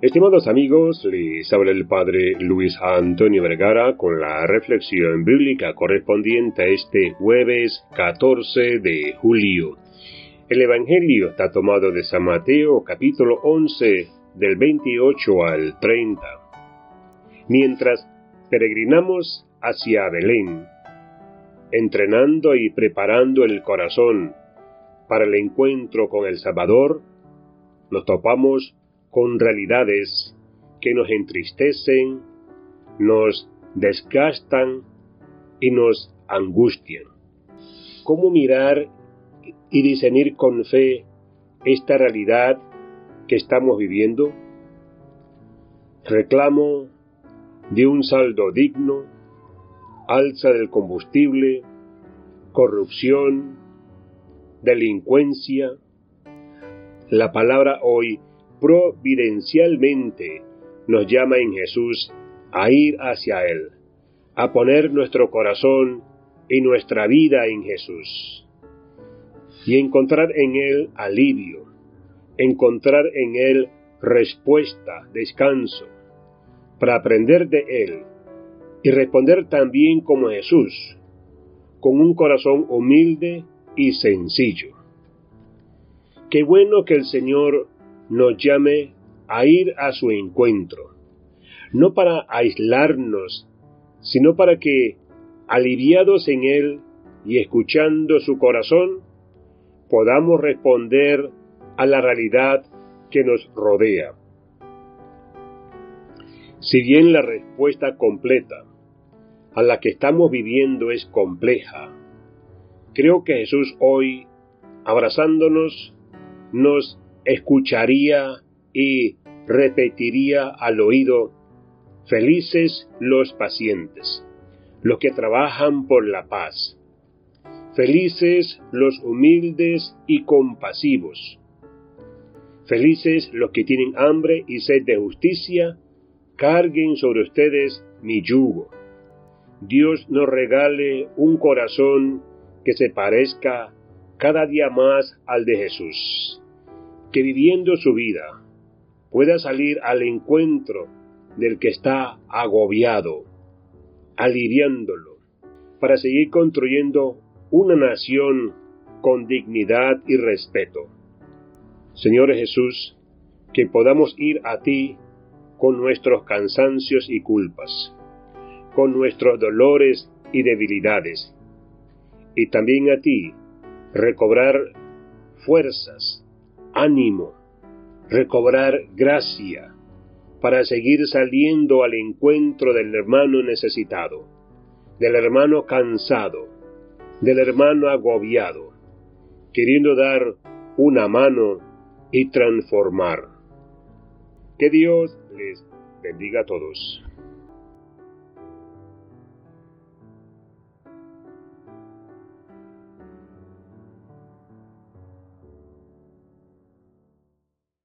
Estimados amigos, les habla el Padre Luis Antonio Vergara con la reflexión bíblica correspondiente a este jueves 14 de julio. El Evangelio está tomado de San Mateo capítulo 11 del 28 al 30. Mientras peregrinamos hacia Belén, entrenando y preparando el corazón para el encuentro con el Salvador, nos topamos con realidades que nos entristecen, nos desgastan y nos angustian. ¿Cómo mirar y discernir con fe esta realidad que estamos viviendo? Reclamo de un saldo digno, alza del combustible, corrupción, delincuencia. La palabra hoy providencialmente nos llama en Jesús a ir hacia Él, a poner nuestro corazón y nuestra vida en Jesús y encontrar en Él alivio, encontrar en Él respuesta, descanso, para aprender de Él y responder también como Jesús, con un corazón humilde y sencillo. Qué bueno que el Señor nos llame a ir a su encuentro, no para aislarnos, sino para que, aliviados en Él y escuchando su corazón, podamos responder a la realidad que nos rodea. Si bien la respuesta completa a la que estamos viviendo es compleja, creo que Jesús hoy, abrazándonos, nos escucharía y repetiría al oído, felices los pacientes, los que trabajan por la paz, felices los humildes y compasivos, felices los que tienen hambre y sed de justicia, carguen sobre ustedes mi yugo. Dios nos regale un corazón que se parezca cada día más al de Jesús que viviendo su vida pueda salir al encuentro del que está agobiado, aliviándolo, para seguir construyendo una nación con dignidad y respeto. Señor Jesús, que podamos ir a ti con nuestros cansancios y culpas, con nuestros dolores y debilidades, y también a ti recobrar fuerzas ánimo, recobrar gracia para seguir saliendo al encuentro del hermano necesitado, del hermano cansado, del hermano agobiado, queriendo dar una mano y transformar. Que Dios les bendiga a todos.